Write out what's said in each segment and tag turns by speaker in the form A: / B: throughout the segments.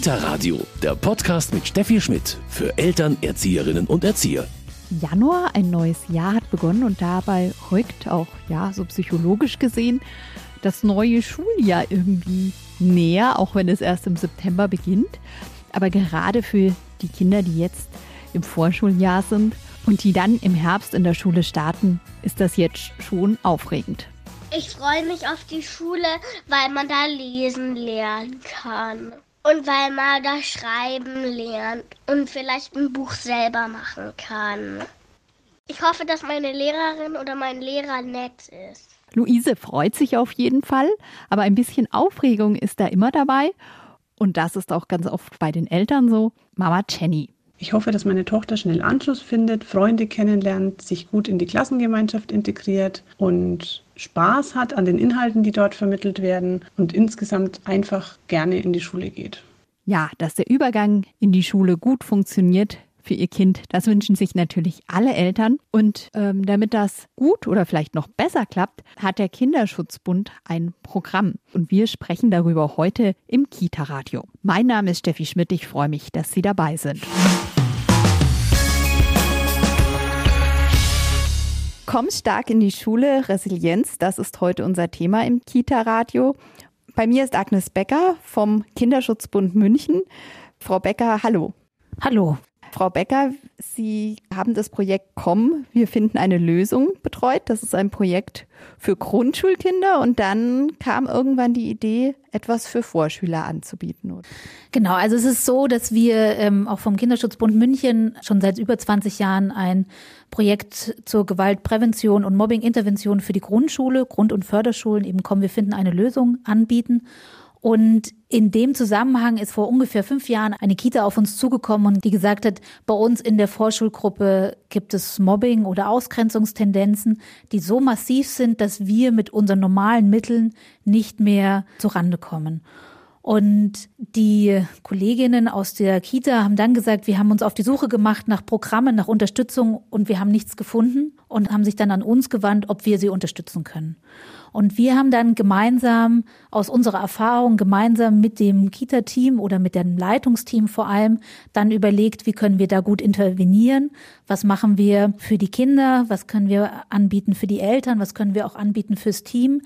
A: Kita Radio, der Podcast mit Steffi Schmidt für Eltern, Erzieherinnen und Erzieher.
B: Januar, ein neues Jahr hat begonnen und dabei rückt auch, ja, so psychologisch gesehen, das neue Schuljahr irgendwie näher, auch wenn es erst im September beginnt. Aber gerade für die Kinder, die jetzt im Vorschuljahr sind und die dann im Herbst in der Schule starten, ist das jetzt schon aufregend.
C: Ich freue mich auf die Schule, weil man da lesen lernen kann. Und weil man da schreiben lernt und vielleicht ein Buch selber machen kann. Ich hoffe, dass meine Lehrerin oder mein Lehrer nett ist.
B: Luise freut sich auf jeden Fall, aber ein bisschen Aufregung ist da immer dabei. Und das ist auch ganz oft bei den Eltern so. Mama Jenny.
D: Ich hoffe, dass meine Tochter schnell Anschluss findet, Freunde kennenlernt, sich gut in die Klassengemeinschaft integriert und Spaß hat an den Inhalten, die dort vermittelt werden und insgesamt einfach gerne in die Schule geht.
B: Ja, dass der Übergang in die Schule gut funktioniert, für ihr Kind. Das wünschen sich natürlich alle Eltern. Und ähm, damit das gut oder vielleicht noch besser klappt, hat der Kinderschutzbund ein Programm. Und wir sprechen darüber heute im Kita-Radio. Mein Name ist Steffi Schmidt. Ich freue mich, dass Sie dabei sind. Komm stark in die Schule, Resilienz, das ist heute unser Thema im Kita-Radio. Bei mir ist Agnes Becker vom Kinderschutzbund München. Frau Becker, hallo.
E: Hallo.
B: Frau Becker, Sie haben das Projekt Komm, wir finden eine Lösung betreut. Das ist ein Projekt für Grundschulkinder und dann kam irgendwann die Idee, etwas für Vorschüler anzubieten.
E: Genau, also es ist so, dass wir ähm, auch vom Kinderschutzbund München schon seit über 20 Jahren ein Projekt zur Gewaltprävention und Mobbingintervention für die Grundschule, Grund- und Förderschulen eben Komm, wir finden eine Lösung anbieten. Und in dem Zusammenhang ist vor ungefähr fünf Jahren eine Kita auf uns zugekommen und die gesagt hat, bei uns in der Vorschulgruppe gibt es Mobbing oder Ausgrenzungstendenzen, die so massiv sind, dass wir mit unseren normalen Mitteln nicht mehr zurande kommen. Und die Kolleginnen aus der Kita haben dann gesagt, wir haben uns auf die Suche gemacht nach Programmen, nach Unterstützung und wir haben nichts gefunden und haben sich dann an uns gewandt, ob wir sie unterstützen können. Und wir haben dann gemeinsam aus unserer Erfahrung, gemeinsam mit dem Kita-Team oder mit dem Leitungsteam vor allem, dann überlegt, wie können wir da gut intervenieren? Was machen wir für die Kinder? Was können wir anbieten für die Eltern? Was können wir auch anbieten fürs Team?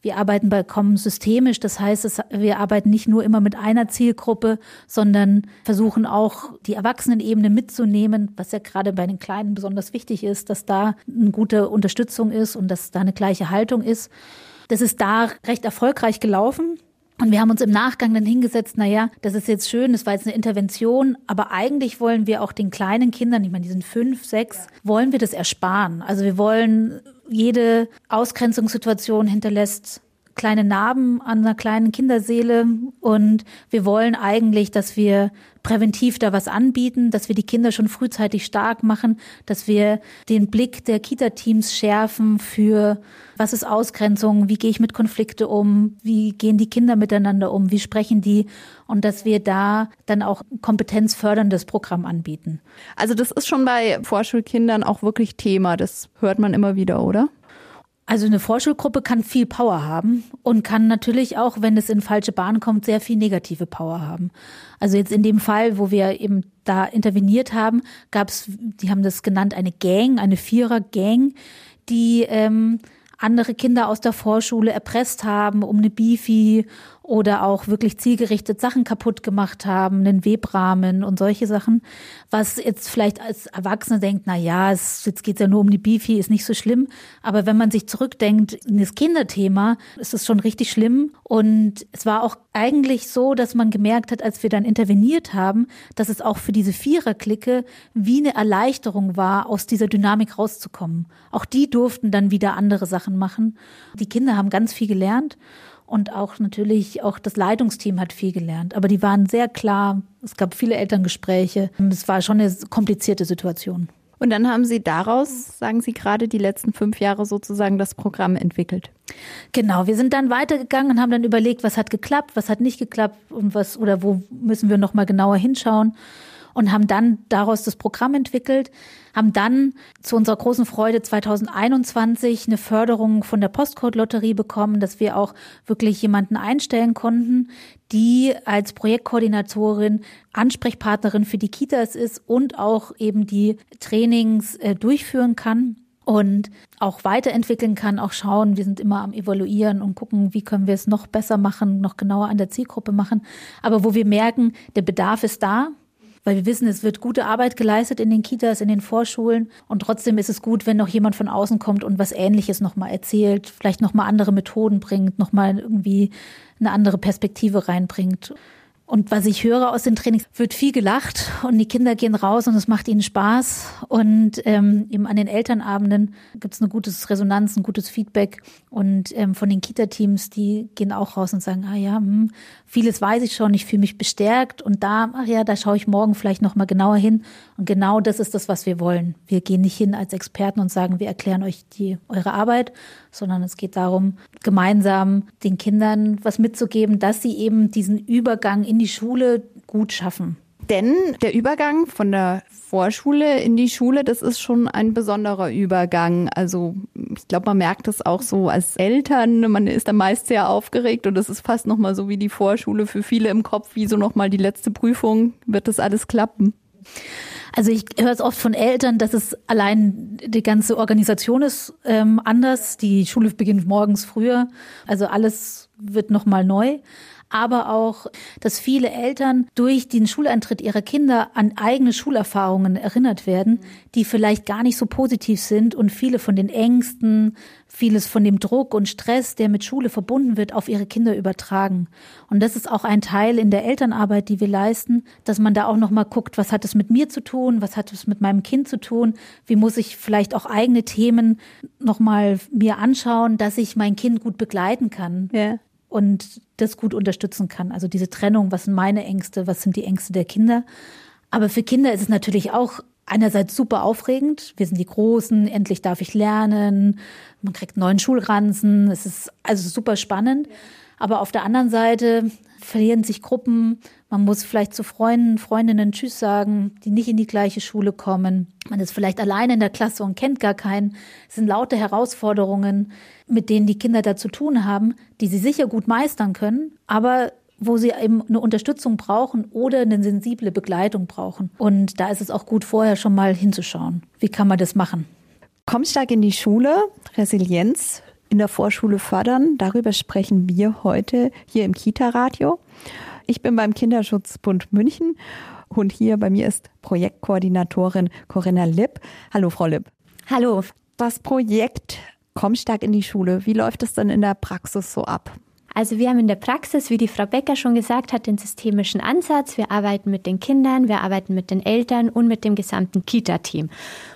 E: Wir arbeiten bei Kommen systemisch. Das heißt, wir arbeiten nicht nur immer mit einer Zielgruppe, sondern versuchen auch die Erwachsenenebene mitzunehmen, was ja gerade bei den Kleinen besonders wichtig ist, dass da eine gute Unterstützung ist und dass da eine gleiche Haltung ist. Das ist da recht erfolgreich gelaufen. Und wir haben uns im Nachgang dann hingesetzt, na ja, das ist jetzt schön, das war jetzt eine Intervention, aber eigentlich wollen wir auch den kleinen Kindern, ich meine, die sind fünf, sechs, wollen wir das ersparen. Also wir wollen jede Ausgrenzungssituation hinterlässt kleine Narben an einer kleinen Kinderseele und wir wollen eigentlich, dass wir präventiv da was anbieten, dass wir die Kinder schon frühzeitig stark machen, dass wir den Blick der Kita-Teams schärfen für was ist Ausgrenzung, wie gehe ich mit Konflikte um, wie gehen die Kinder miteinander um, wie sprechen die und dass wir da dann auch kompetenzförderndes Programm anbieten.
B: Also das ist schon bei Vorschulkindern auch wirklich Thema, das hört man immer wieder, oder?
E: Also eine Vorschulgruppe kann viel Power haben und kann natürlich auch, wenn es in falsche Bahn kommt, sehr viel negative Power haben. Also jetzt in dem Fall, wo wir eben da interveniert haben, gab es, die haben das genannt, eine Gang, eine Vierer-Gang, die ähm, andere Kinder aus der Vorschule erpresst haben um eine Bifi oder auch wirklich zielgerichtet Sachen kaputt gemacht haben, einen Webrahmen und solche Sachen, was jetzt vielleicht als Erwachsene denkt, na ja, es, jetzt geht's ja nur um die Bifi, ist nicht so schlimm. Aber wenn man sich zurückdenkt in das Kinderthema, ist es schon richtig schlimm. Und es war auch eigentlich so, dass man gemerkt hat, als wir dann interveniert haben, dass es auch für diese Viererklicke wie eine Erleichterung war, aus dieser Dynamik rauszukommen. Auch die durften dann wieder andere Sachen machen. Die Kinder haben ganz viel gelernt und auch natürlich auch das Leitungsteam hat viel gelernt. Aber die waren sehr klar. Es gab viele Elterngespräche. Es war schon eine komplizierte Situation.
B: Und dann haben Sie daraus, sagen Sie gerade, die letzten fünf Jahre sozusagen das Programm entwickelt.
E: Genau, wir sind dann weitergegangen und haben dann überlegt, was hat geklappt, was hat nicht geklappt und was oder wo müssen wir noch mal genauer hinschauen. Und haben dann daraus das Programm entwickelt, haben dann zu unserer großen Freude 2021 eine Förderung von der Postcode-Lotterie bekommen, dass wir auch wirklich jemanden einstellen konnten, die als Projektkoordinatorin Ansprechpartnerin für die Kitas ist und auch eben die Trainings äh, durchführen kann und auch weiterentwickeln kann, auch schauen, wir sind immer am Evaluieren und gucken, wie können wir es noch besser machen, noch genauer an der Zielgruppe machen. Aber wo wir merken, der Bedarf ist da, weil wir wissen, es wird gute Arbeit geleistet in den Kitas, in den Vorschulen und trotzdem ist es gut, wenn noch jemand von außen kommt und was Ähnliches nochmal erzählt, vielleicht nochmal andere Methoden bringt, nochmal irgendwie eine andere Perspektive reinbringt. Und was ich höre aus den Trainings, wird viel gelacht und die Kinder gehen raus und es macht ihnen Spaß. Und ähm, eben an den Elternabenden gibt es eine gutes Resonanz, ein gutes Feedback. Und ähm, von den Kita-Teams, die gehen auch raus und sagen, ah ja, hm, vieles weiß ich schon, ich fühle mich bestärkt. Und da, ach ja, da schaue ich morgen vielleicht nochmal genauer hin. Und genau das ist das, was wir wollen. Wir gehen nicht hin als Experten und sagen, wir erklären euch die, eure Arbeit, sondern es geht darum, gemeinsam den Kindern was mitzugeben, dass sie eben diesen Übergang in die Schule gut schaffen.
B: Denn der Übergang von der Vorschule in die Schule, das ist schon ein besonderer Übergang. Also ich glaube, man merkt das auch so als Eltern. Man ist da meist sehr aufgeregt und das ist fast nochmal so wie die Vorschule für viele im Kopf, wie so nochmal die letzte Prüfung. Wird das alles klappen?
E: Also ich höre es oft von Eltern, dass es allein die ganze Organisation ist ähm, anders. Die Schule beginnt morgens früher. Also alles wird nochmal neu aber auch, dass viele Eltern durch den Schuleintritt ihrer Kinder an eigene Schulerfahrungen erinnert werden, die vielleicht gar nicht so positiv sind und viele von den Ängsten, vieles von dem Druck und Stress, der mit Schule verbunden wird, auf ihre Kinder übertragen. Und das ist auch ein Teil in der Elternarbeit, die wir leisten, dass man da auch noch mal guckt, was hat es mit mir zu tun, was hat es mit meinem Kind zu tun, wie muss ich vielleicht auch eigene Themen noch mal mir anschauen, dass ich mein Kind gut begleiten kann. Ja und das gut unterstützen kann. Also diese Trennung, was sind meine Ängste, was sind die Ängste der Kinder. Aber für Kinder ist es natürlich auch einerseits super aufregend. Wir sind die Großen, endlich darf ich lernen. Man kriegt neuen Schulranzen. Es ist also super spannend. Aber auf der anderen Seite verlieren sich Gruppen. Man muss vielleicht zu Freunden, Freundinnen Tschüss sagen, die nicht in die gleiche Schule kommen. Man ist vielleicht alleine in der Klasse und kennt gar keinen. Es sind laute Herausforderungen, mit denen die Kinder da zu tun haben, die sie sicher gut meistern können, aber wo sie eben eine Unterstützung brauchen oder eine sensible Begleitung brauchen. Und da ist es auch gut, vorher schon mal hinzuschauen. Wie kann man das machen?
B: Komm stark in die Schule, Resilienz in der Vorschule fördern. Darüber sprechen wir heute hier im Kita-Radio. Ich bin beim Kinderschutzbund München und hier bei mir ist Projektkoordinatorin Corinna Lipp. Hallo, Frau Lipp.
F: Hallo.
B: Das Projekt Komm stark in die Schule. Wie läuft es denn in der Praxis so ab?
F: Also wir haben in der Praxis, wie die Frau Becker schon gesagt hat, den systemischen Ansatz. Wir arbeiten mit den Kindern, wir arbeiten mit den Eltern und mit dem gesamten Kita-Team.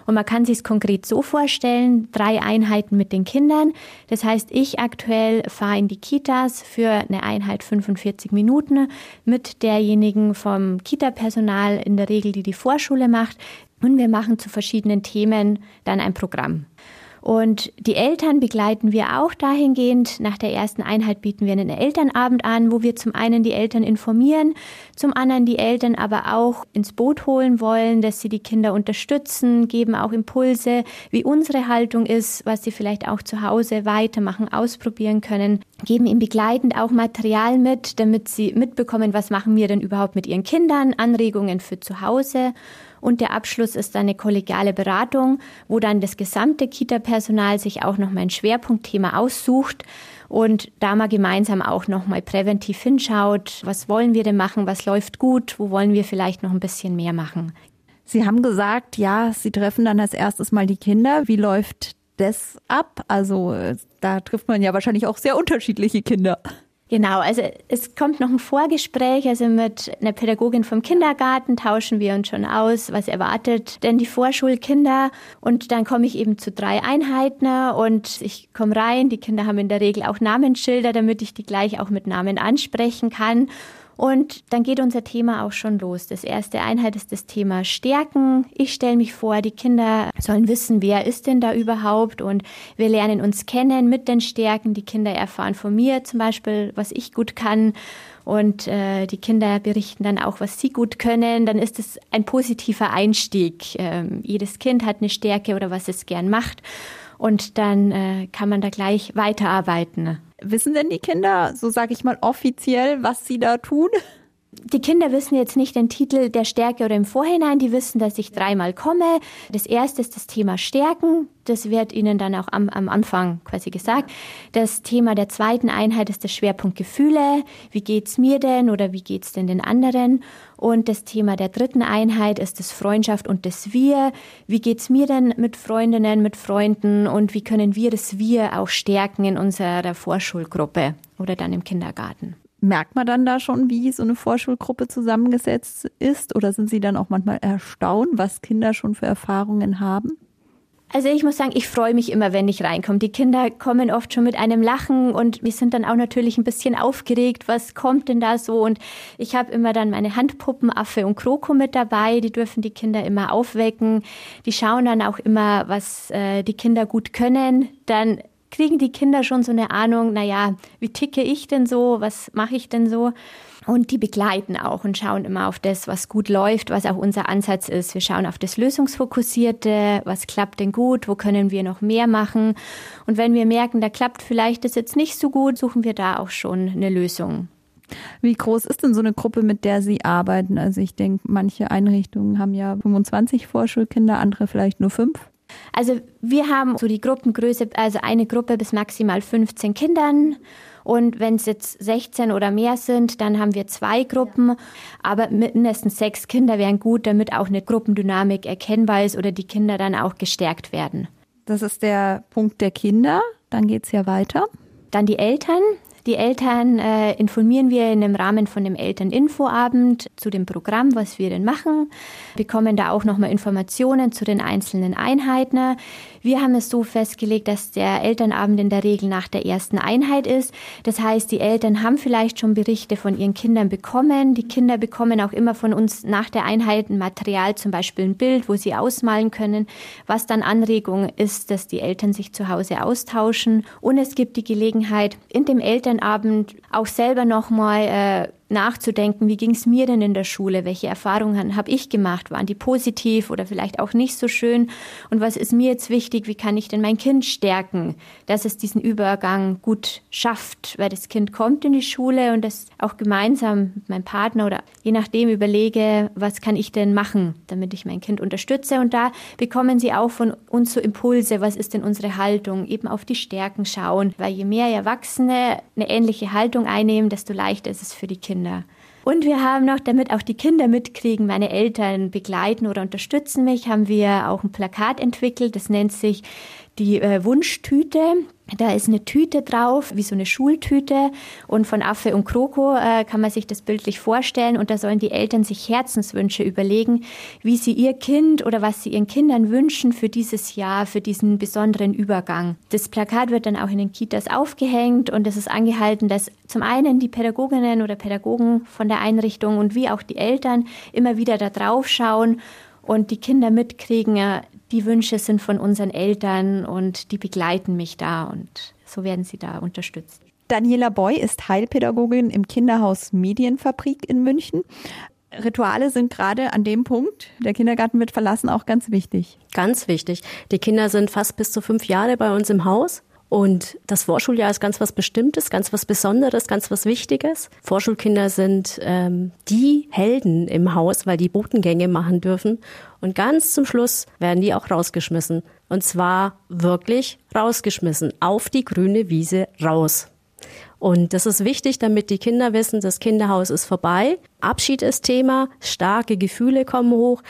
F: Und man kann sich es konkret so vorstellen, drei Einheiten mit den Kindern. Das heißt, ich aktuell fahre in die Kitas für eine Einheit 45 Minuten mit derjenigen vom Kita-Personal, in der Regel, die die Vorschule macht. Und wir machen zu verschiedenen Themen dann ein Programm. Und die Eltern begleiten wir auch dahingehend. Nach der ersten Einheit bieten wir einen Elternabend an, wo wir zum einen die Eltern informieren, zum anderen die Eltern aber auch ins Boot holen wollen, dass sie die Kinder unterstützen, geben auch Impulse, wie unsere Haltung ist, was sie vielleicht auch zu Hause weitermachen, ausprobieren können, geben ihnen begleitend auch Material mit, damit sie mitbekommen, was machen wir denn überhaupt mit ihren Kindern, Anregungen für zu Hause. Und der Abschluss ist eine kollegiale Beratung, wo dann das gesamte Kita-Personal sich auch noch mal ein Schwerpunktthema aussucht und da mal gemeinsam auch noch mal präventiv hinschaut, was wollen wir denn machen, was läuft gut, wo wollen wir vielleicht noch ein bisschen mehr machen.
B: Sie haben gesagt, ja, Sie treffen dann als erstes mal die Kinder. Wie läuft das ab? Also da trifft man ja wahrscheinlich auch sehr unterschiedliche Kinder.
F: Genau, also es kommt noch ein Vorgespräch, also mit einer Pädagogin vom Kindergarten tauschen wir uns schon aus, was erwartet denn die Vorschulkinder? Und dann komme ich eben zu drei Einheiten und ich komme rein, die Kinder haben in der Regel auch Namensschilder, damit ich die gleich auch mit Namen ansprechen kann und dann geht unser Thema auch schon los. Das erste Einheit ist das Thema Stärken. Ich stelle mich vor, die Kinder sollen wissen, wer ist denn da überhaupt und wir lernen uns kennen mit den Stärken. Die Kinder erfahren von mir zum Beispiel, was ich gut kann. und äh, die Kinder berichten dann auch, was sie gut können, dann ist es ein positiver Einstieg. Ähm, jedes Kind hat eine Stärke oder was es gern macht und dann äh, kann man da gleich weiterarbeiten.
B: Wissen denn die Kinder, so sage ich mal offiziell, was sie da tun?
F: Die Kinder wissen jetzt nicht den Titel der Stärke oder im Vorhinein. Die wissen, dass ich dreimal komme. Das erste ist das Thema Stärken. Das wird ihnen dann auch am, am Anfang quasi gesagt. Das Thema der zweiten Einheit ist der Schwerpunkt Gefühle. Wie geht's mir denn oder wie geht's denn den anderen? Und das Thema der dritten Einheit ist das Freundschaft und das Wir. Wie geht's mir denn mit Freundinnen, mit Freunden und wie können wir das Wir auch stärken in unserer Vorschulgruppe oder dann im Kindergarten?
B: Merkt man dann da schon, wie so eine Vorschulgruppe zusammengesetzt ist? Oder sind Sie dann auch manchmal erstaunt, was Kinder schon für Erfahrungen haben?
F: Also ich muss sagen, ich freue mich immer, wenn ich reinkomme. Die Kinder kommen oft schon mit einem Lachen und wir sind dann auch natürlich ein bisschen aufgeregt, was kommt denn da so? Und ich habe immer dann meine Handpuppen Affe und Kroko mit dabei, die dürfen die Kinder immer aufwecken. Die schauen dann auch immer, was äh, die Kinder gut können. Dann kriegen die Kinder schon so eine Ahnung, naja, wie ticke ich denn so, was mache ich denn so? Und die begleiten auch und schauen immer auf das, was gut läuft, was auch unser Ansatz ist. Wir schauen auf das Lösungsfokussierte, was klappt denn gut, wo können wir noch mehr machen. Und wenn wir merken, da klappt vielleicht das jetzt nicht so gut, suchen wir da auch schon eine Lösung.
B: Wie groß ist denn so eine Gruppe, mit der Sie arbeiten? Also ich denke, manche Einrichtungen haben ja 25 Vorschulkinder, andere vielleicht nur fünf.
F: Also wir haben so die Gruppengröße, also eine Gruppe bis maximal 15 Kindern. Und wenn es jetzt 16 oder mehr sind, dann haben wir zwei Gruppen. Aber mindestens sechs Kinder wären gut, damit auch eine Gruppendynamik erkennbar ist oder die Kinder dann auch gestärkt werden.
B: Das ist der Punkt der Kinder. Dann geht es ja weiter.
F: Dann die Eltern. Die Eltern äh, informieren wir in dem Rahmen von dem Elterninfoabend zu dem Programm, was wir denn machen, bekommen da auch nochmal Informationen zu den einzelnen Einheiten. Wir haben es so festgelegt, dass der Elternabend in der Regel nach der ersten Einheit ist. Das heißt, die Eltern haben vielleicht schon Berichte von ihren Kindern bekommen. Die Kinder bekommen auch immer von uns nach der Einheit ein Material, zum Beispiel ein Bild, wo sie ausmalen können, was dann Anregung ist, dass die Eltern sich zu Hause austauschen. Und es gibt die Gelegenheit, in dem Elternabend auch selber nochmal äh, nachzudenken, wie ging es mir denn in der Schule, welche Erfahrungen habe ich gemacht, waren die positiv oder vielleicht auch nicht so schön und was ist mir jetzt wichtig, wie kann ich denn mein Kind stärken, dass es diesen Übergang gut schafft, weil das Kind kommt in die Schule und das auch gemeinsam mit meinem Partner oder je nachdem überlege, was kann ich denn machen, damit ich mein Kind unterstütze und da bekommen sie auch von uns so Impulse, was ist denn unsere Haltung, eben auf die Stärken schauen, weil je mehr Erwachsene eine ähnliche Haltung einnehmen, desto leichter ist es für die Kinder. Kinder. Und wir haben noch, damit auch die Kinder mitkriegen, meine Eltern begleiten oder unterstützen mich, haben wir auch ein Plakat entwickelt. Das nennt sich die äh, Wunschtüte. Da ist eine Tüte drauf, wie so eine Schultüte. Und von Affe und Kroko äh, kann man sich das bildlich vorstellen. Und da sollen die Eltern sich Herzenswünsche überlegen, wie sie ihr Kind oder was sie ihren Kindern wünschen für dieses Jahr, für diesen besonderen Übergang. Das Plakat wird dann auch in den Kitas aufgehängt und es ist angehalten, dass zum einen die Pädagoginnen oder Pädagogen von der Einrichtung und wie auch die Eltern immer wieder da drauf schauen und die Kinder mitkriegen, die Wünsche sind von unseren Eltern und die begleiten mich da und so werden sie da unterstützt.
B: Daniela Boy ist Heilpädagogin im Kinderhaus Medienfabrik in München. Rituale sind gerade an dem Punkt, der Kindergarten wird verlassen, auch ganz wichtig.
G: Ganz wichtig. Die Kinder sind fast bis zu fünf Jahre bei uns im Haus. Und das Vorschuljahr ist ganz was Bestimmtes, ganz was Besonderes, ganz was Wichtiges. Vorschulkinder sind ähm, die Helden im Haus, weil die Botengänge machen dürfen. Und ganz zum Schluss werden die auch rausgeschmissen. Und zwar wirklich rausgeschmissen. Auf die grüne Wiese raus. Und das ist wichtig, damit die Kinder wissen, das Kinderhaus ist vorbei. Abschied ist Thema, starke Gefühle kommen hoch.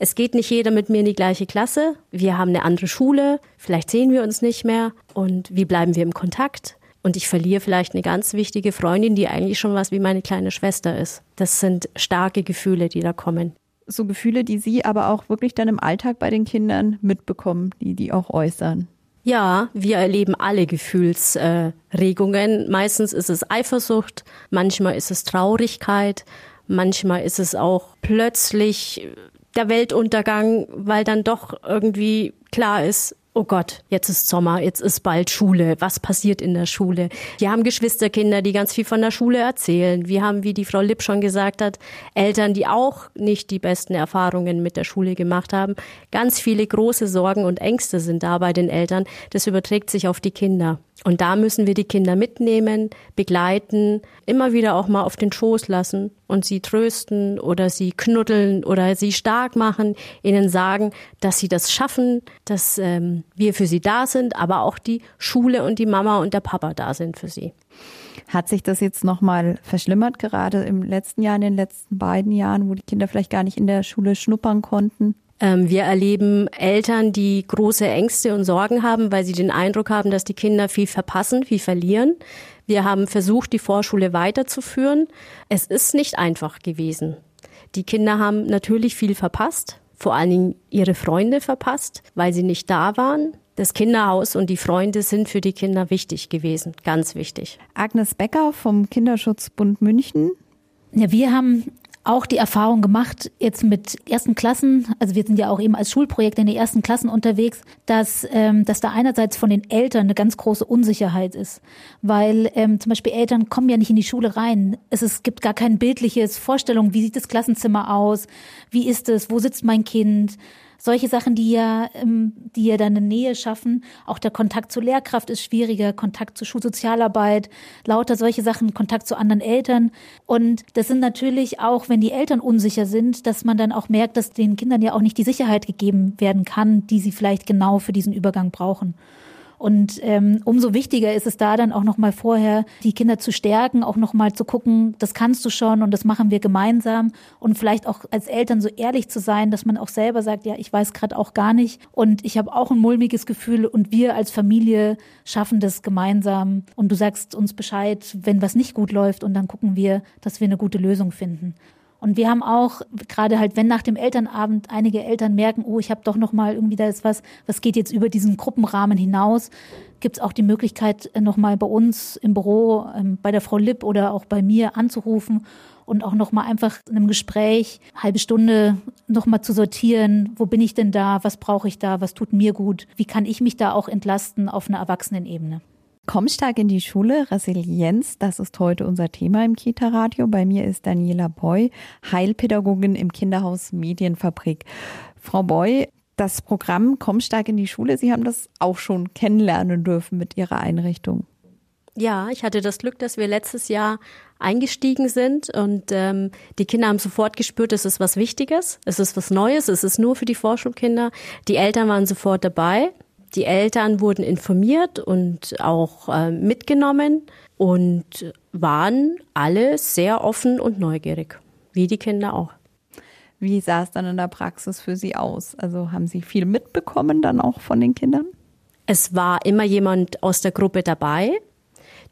G: Es geht nicht jeder mit mir in die gleiche Klasse. Wir haben eine andere Schule. Vielleicht sehen wir uns nicht mehr. Und wie bleiben wir im Kontakt? Und ich verliere vielleicht eine ganz wichtige Freundin, die eigentlich schon was wie meine kleine Schwester ist. Das sind starke Gefühle, die da kommen.
B: So Gefühle, die Sie aber auch wirklich dann im Alltag bei den Kindern mitbekommen, die die auch äußern.
G: Ja, wir erleben alle Gefühlsregungen. Äh, Meistens ist es Eifersucht, manchmal ist es Traurigkeit, manchmal ist es auch plötzlich der Weltuntergang, weil dann doch irgendwie klar ist, oh Gott, jetzt ist Sommer, jetzt ist bald Schule, was passiert in der Schule? Wir haben Geschwisterkinder, die ganz viel von der Schule erzählen. Wir haben, wie die Frau Lipp schon gesagt hat, Eltern, die auch nicht die besten Erfahrungen mit der Schule gemacht haben. Ganz viele große Sorgen und Ängste sind da bei den Eltern. Das überträgt sich auf die Kinder. Und da müssen wir die Kinder mitnehmen, begleiten, immer wieder auch mal auf den Schoß lassen und sie trösten oder sie knuddeln oder sie stark machen, ihnen sagen, dass sie das schaffen, dass ähm, wir für sie da sind, aber auch die Schule und die Mama und der Papa da sind für sie.
B: Hat sich das jetzt nochmal verschlimmert, gerade im letzten Jahr, in den letzten beiden Jahren, wo die Kinder vielleicht gar nicht in der Schule schnuppern konnten?
G: Ähm, wir erleben Eltern, die große Ängste und Sorgen haben, weil sie den Eindruck haben, dass die Kinder viel verpassen, viel verlieren. Wir haben versucht, die Vorschule weiterzuführen. Es ist nicht einfach gewesen. Die Kinder haben natürlich viel verpasst, vor allen Dingen ihre Freunde verpasst, weil sie nicht da waren. Das Kinderhaus und die Freunde sind für die Kinder wichtig gewesen, ganz wichtig.
B: Agnes Becker vom Kinderschutzbund München.
E: Ja, wir haben auch die Erfahrung gemacht, jetzt mit ersten Klassen, also wir sind ja auch eben als Schulprojekt in den ersten Klassen unterwegs, dass, ähm, dass da einerseits von den Eltern eine ganz große Unsicherheit ist. Weil ähm, zum Beispiel Eltern kommen ja nicht in die Schule rein. Es, es gibt gar kein bildliches Vorstellung, wie sieht das Klassenzimmer aus, wie ist es, wo sitzt mein Kind solche Sachen, die ja, ähm, die ja dann eine Nähe schaffen. Auch der Kontakt zur Lehrkraft ist schwieriger, Kontakt zur Schulsozialarbeit, lauter solche Sachen, Kontakt zu anderen Eltern. Und das sind natürlich auch, wenn die Eltern unsicher sind, dass man dann auch merkt, dass den Kindern ja auch nicht die Sicherheit gegeben werden kann, die sie vielleicht genau für diesen Übergang brauchen. Und ähm, umso wichtiger ist es da dann auch noch mal vorher, die Kinder zu stärken, auch noch mal zu gucken, das kannst du schon und das machen wir gemeinsam. Und vielleicht auch als Eltern so ehrlich zu sein, dass man auch selber sagt, ja, ich weiß gerade auch gar nicht. Und ich habe auch ein mulmiges Gefühl und wir als Familie schaffen das gemeinsam. Und du sagst uns Bescheid, wenn was nicht gut läuft und dann gucken wir, dass wir eine gute Lösung finden. Und wir haben auch gerade halt, wenn nach dem Elternabend einige Eltern merken, oh, ich habe doch noch mal irgendwie da ist was, was geht jetzt über diesen Gruppenrahmen hinaus, gibt es auch die Möglichkeit, äh, noch mal bei uns im Büro, ähm, bei der Frau Lipp oder auch bei mir anzurufen und auch noch mal einfach in einem Gespräch halbe Stunde noch mal zu sortieren, wo bin ich denn da, was brauche ich da, was tut mir gut, wie kann ich mich da auch entlasten auf einer Erwachsenenebene.
B: Komm stark in die Schule, Resilienz, das ist heute unser Thema im Kita-Radio. Bei mir ist Daniela Boy, Heilpädagogin im Kinderhaus Medienfabrik. Frau Boy, das Programm Komm stark in die Schule, Sie haben das auch schon kennenlernen dürfen mit Ihrer Einrichtung.
G: Ja, ich hatte das Glück, dass wir letztes Jahr eingestiegen sind und ähm, die Kinder haben sofort gespürt, es ist was Wichtiges, es ist was Neues, es ist nur für die Vorschulkinder. Die Eltern waren sofort dabei. Die Eltern wurden informiert und auch äh, mitgenommen und waren alle sehr offen und neugierig, wie die Kinder auch.
B: Wie sah es dann in der Praxis für Sie aus? Also haben Sie viel mitbekommen dann auch von den Kindern?
G: Es war immer jemand aus der Gruppe dabei.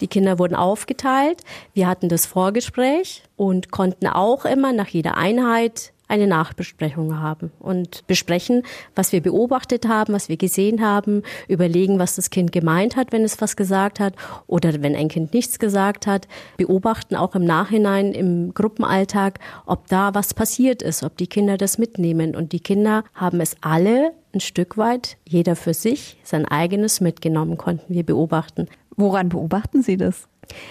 G: Die Kinder wurden aufgeteilt. Wir hatten das Vorgespräch und konnten auch immer nach jeder Einheit eine Nachbesprechung haben und besprechen, was wir beobachtet haben, was wir gesehen haben, überlegen, was das Kind gemeint hat, wenn es was gesagt hat oder wenn ein Kind nichts gesagt hat, beobachten auch im Nachhinein im Gruppenalltag, ob da was passiert ist, ob die Kinder das mitnehmen. Und die Kinder haben es alle ein Stück weit, jeder für sich, sein eigenes mitgenommen, konnten wir beobachten.
B: Woran beobachten Sie das?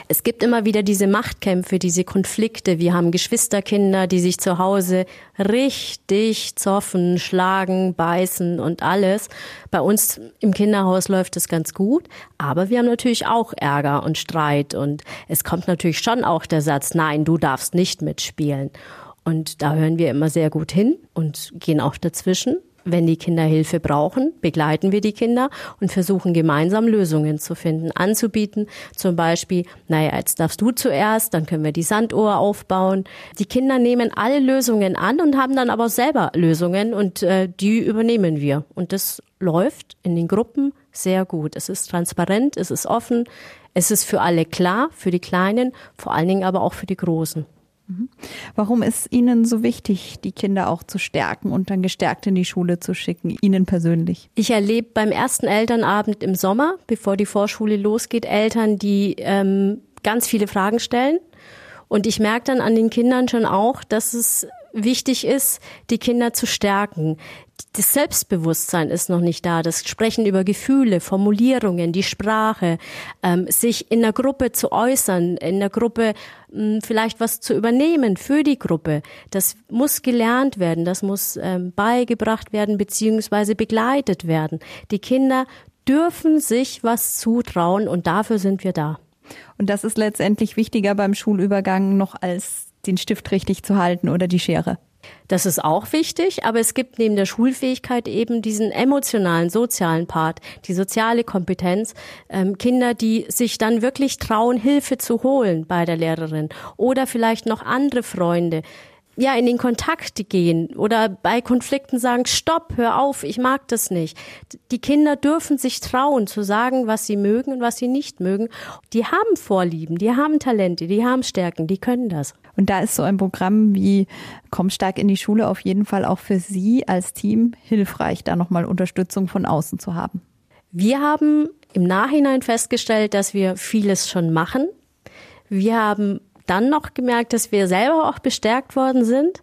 G: Es gibt immer wieder diese Machtkämpfe, diese Konflikte. Wir haben Geschwisterkinder, die sich zu Hause richtig zoffen, schlagen, beißen und alles. Bei uns im Kinderhaus läuft es ganz gut, aber wir haben natürlich auch Ärger und Streit und es kommt natürlich schon auch der Satz, nein, du darfst nicht mitspielen. Und da hören wir immer sehr gut hin und gehen auch dazwischen wenn die Kinder Hilfe brauchen, begleiten wir die Kinder und versuchen gemeinsam Lösungen zu finden, anzubieten. Zum Beispiel, naja, jetzt darfst du zuerst, dann können wir die Sanduhr aufbauen. Die Kinder nehmen alle Lösungen an und haben dann aber selber Lösungen und äh, die übernehmen wir. Und das läuft in den Gruppen sehr gut. Es ist transparent, es ist offen, es ist für alle klar, für die Kleinen, vor allen Dingen aber auch für die Großen.
B: Mhm. Warum ist Ihnen so wichtig, die Kinder auch zu stärken und dann gestärkt in die Schule zu schicken, Ihnen persönlich?
G: Ich erlebe beim ersten Elternabend im Sommer, bevor die Vorschule losgeht, Eltern, die ähm, ganz viele Fragen stellen. Und ich merke dann an den Kindern schon auch, dass es wichtig ist, die Kinder zu stärken. Das Selbstbewusstsein ist noch nicht da. Das Sprechen über Gefühle, Formulierungen, die Sprache, ähm, sich in der Gruppe zu äußern, in der Gruppe mh, hm, vielleicht was zu übernehmen für die Gruppe. Das muss gelernt werden, das muss ähm, beigebracht werden beziehungsweise begleitet werden. Die Kinder dürfen sich was zutrauen und dafür sind wir da.
B: Und das ist letztendlich wichtiger beim Schulübergang noch als den Stift richtig zu halten oder die Schere.
G: Das ist auch wichtig, aber es gibt neben der Schulfähigkeit eben diesen emotionalen, sozialen Part, die soziale Kompetenz. Ähm, Kinder, die sich dann wirklich trauen, Hilfe zu holen bei der Lehrerin oder vielleicht noch andere Freunde ja, in den Kontakt gehen oder bei Konflikten sagen, stopp, hör auf, ich mag das nicht. Die Kinder dürfen sich trauen zu sagen, was sie mögen und was sie nicht mögen. Die haben Vorlieben, die haben Talente, die haben Stärken, die können das.
B: Und da ist so ein Programm wie Komm stark in die Schule auf jeden Fall auch für Sie als Team hilfreich, da nochmal Unterstützung von außen zu haben.
G: Wir haben im Nachhinein festgestellt, dass wir vieles schon machen. Wir haben dann noch gemerkt, dass wir selber auch bestärkt worden sind,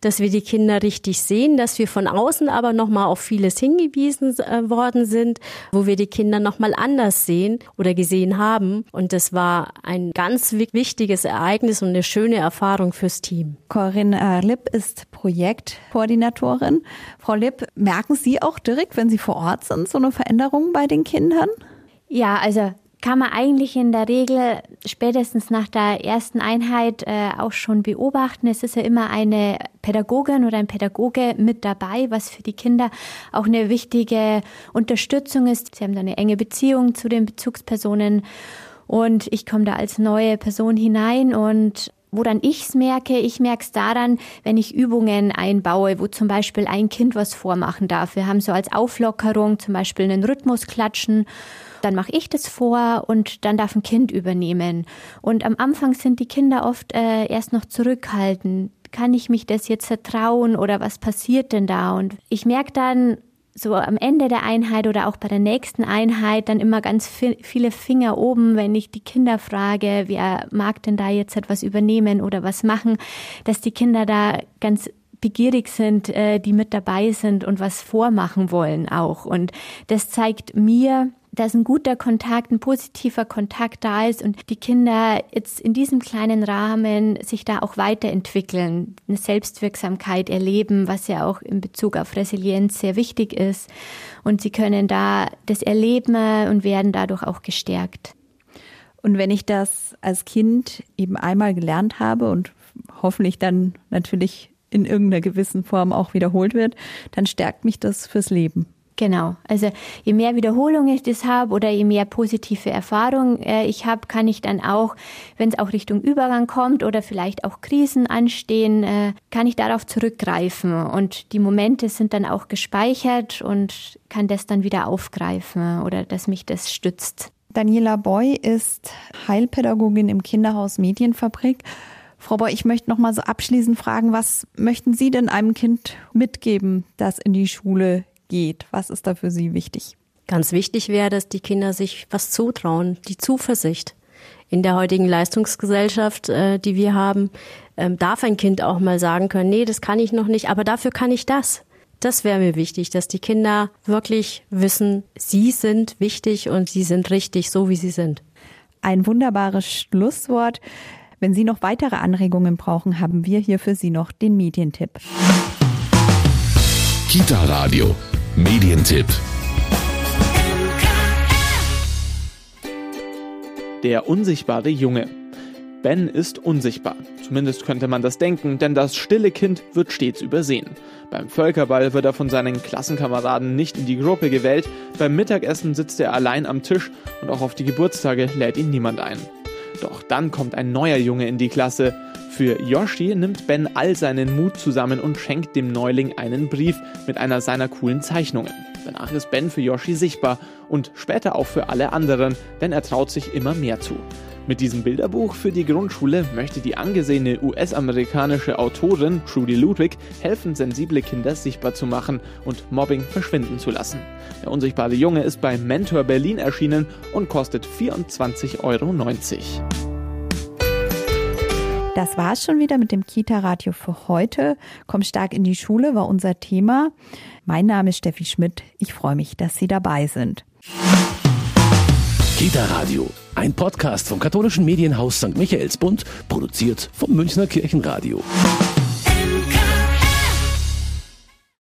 G: dass wir die Kinder richtig sehen, dass wir von außen aber nochmal auf vieles hingewiesen äh, worden sind, wo wir die Kinder nochmal anders sehen oder gesehen haben. Und das war ein ganz wichtiges Ereignis und eine schöne Erfahrung fürs Team.
B: Corinne äh, Lipp ist Projektkoordinatorin. Frau Lipp, merken Sie auch direkt, wenn Sie vor Ort sind, so eine Veränderung bei den Kindern?
F: Ja, also kann man eigentlich in der Regel spätestens nach der ersten Einheit äh, auch schon beobachten. Es ist ja immer eine Pädagogin oder ein Pädagoge mit dabei, was für die Kinder auch eine wichtige Unterstützung ist. Sie haben da eine enge Beziehung zu den Bezugspersonen und ich komme da als neue Person hinein und Woran ich es merke, ich merke es daran, wenn ich Übungen einbaue, wo zum Beispiel ein Kind was vormachen darf. Wir haben so als Auflockerung zum Beispiel einen Rhythmus klatschen dann mache ich das vor und dann darf ein Kind übernehmen. Und am Anfang sind die Kinder oft äh, erst noch zurückhaltend. Kann ich mich das jetzt vertrauen oder was passiert denn da? Und ich merke dann, so am Ende der Einheit oder auch bei der nächsten Einheit dann immer ganz viele Finger oben, wenn ich die Kinder frage, wer mag denn da jetzt etwas übernehmen oder was machen, dass die Kinder da ganz begierig sind, äh, die mit dabei sind und was vormachen wollen auch. Und das zeigt mir, dass ein guter Kontakt, ein positiver Kontakt da ist und die Kinder jetzt in diesem kleinen Rahmen sich da auch weiterentwickeln, eine Selbstwirksamkeit erleben, was ja auch in Bezug auf Resilienz sehr wichtig ist. Und sie können da das erleben und werden dadurch auch gestärkt.
B: Und wenn ich das als Kind eben einmal gelernt habe und hoffentlich dann natürlich in irgendeiner gewissen Form auch wiederholt wird, dann stärkt mich das fürs Leben.
F: Genau. Also je mehr Wiederholung ich das habe oder je mehr positive Erfahrung äh, ich habe, kann ich dann auch, wenn es auch Richtung Übergang kommt oder vielleicht auch Krisen anstehen, äh, kann ich darauf zurückgreifen. Und die Momente sind dann auch gespeichert und kann das dann wieder aufgreifen oder dass mich das stützt.
B: Daniela Boy ist Heilpädagogin im Kinderhaus Medienfabrik. Frau Boy, ich möchte noch mal so abschließend fragen, was möchten Sie denn einem Kind mitgeben, das in die Schule geht? Was ist da für Sie wichtig?
G: Ganz wichtig wäre, dass die Kinder sich was zutrauen, die Zuversicht. In der heutigen Leistungsgesellschaft, äh, die wir haben, ähm, darf ein Kind auch mal sagen können, nee, das kann ich noch nicht, aber dafür kann ich das. Das wäre mir wichtig, dass die Kinder wirklich wissen, sie sind wichtig und sie sind richtig, so wie sie sind.
B: Ein wunderbares Schlusswort. Wenn Sie noch weitere Anregungen brauchen, haben wir hier für Sie noch den Medientipp.
A: Kita Radio Medientipp.
H: Der unsichtbare Junge. Ben ist unsichtbar. Zumindest könnte man das denken, denn das stille Kind wird stets übersehen. Beim Völkerball wird er von seinen Klassenkameraden nicht in die Gruppe gewählt, beim Mittagessen sitzt er allein am Tisch und auch auf die Geburtstage lädt ihn niemand ein. Doch dann kommt ein neuer Junge in die Klasse. Für Yoshi nimmt Ben all seinen Mut zusammen und schenkt dem Neuling einen Brief mit einer seiner coolen Zeichnungen. Danach ist Ben für Yoshi sichtbar und später auch für alle anderen, denn er traut sich immer mehr zu. Mit diesem Bilderbuch für die Grundschule möchte die angesehene US-amerikanische Autorin Trudy Ludwig helfen, sensible Kinder sichtbar zu machen und Mobbing verschwinden zu lassen. Der unsichtbare Junge ist bei Mentor Berlin erschienen und kostet 24,90 Euro.
B: Das war's schon wieder mit dem Kita-Radio für heute. Komm stark in die Schule war unser Thema. Mein Name ist Steffi Schmidt. Ich freue mich, dass Sie dabei sind.
A: Kita Radio, ein Podcast vom katholischen Medienhaus St. Michaelsbund, produziert vom Münchner Kirchenradio.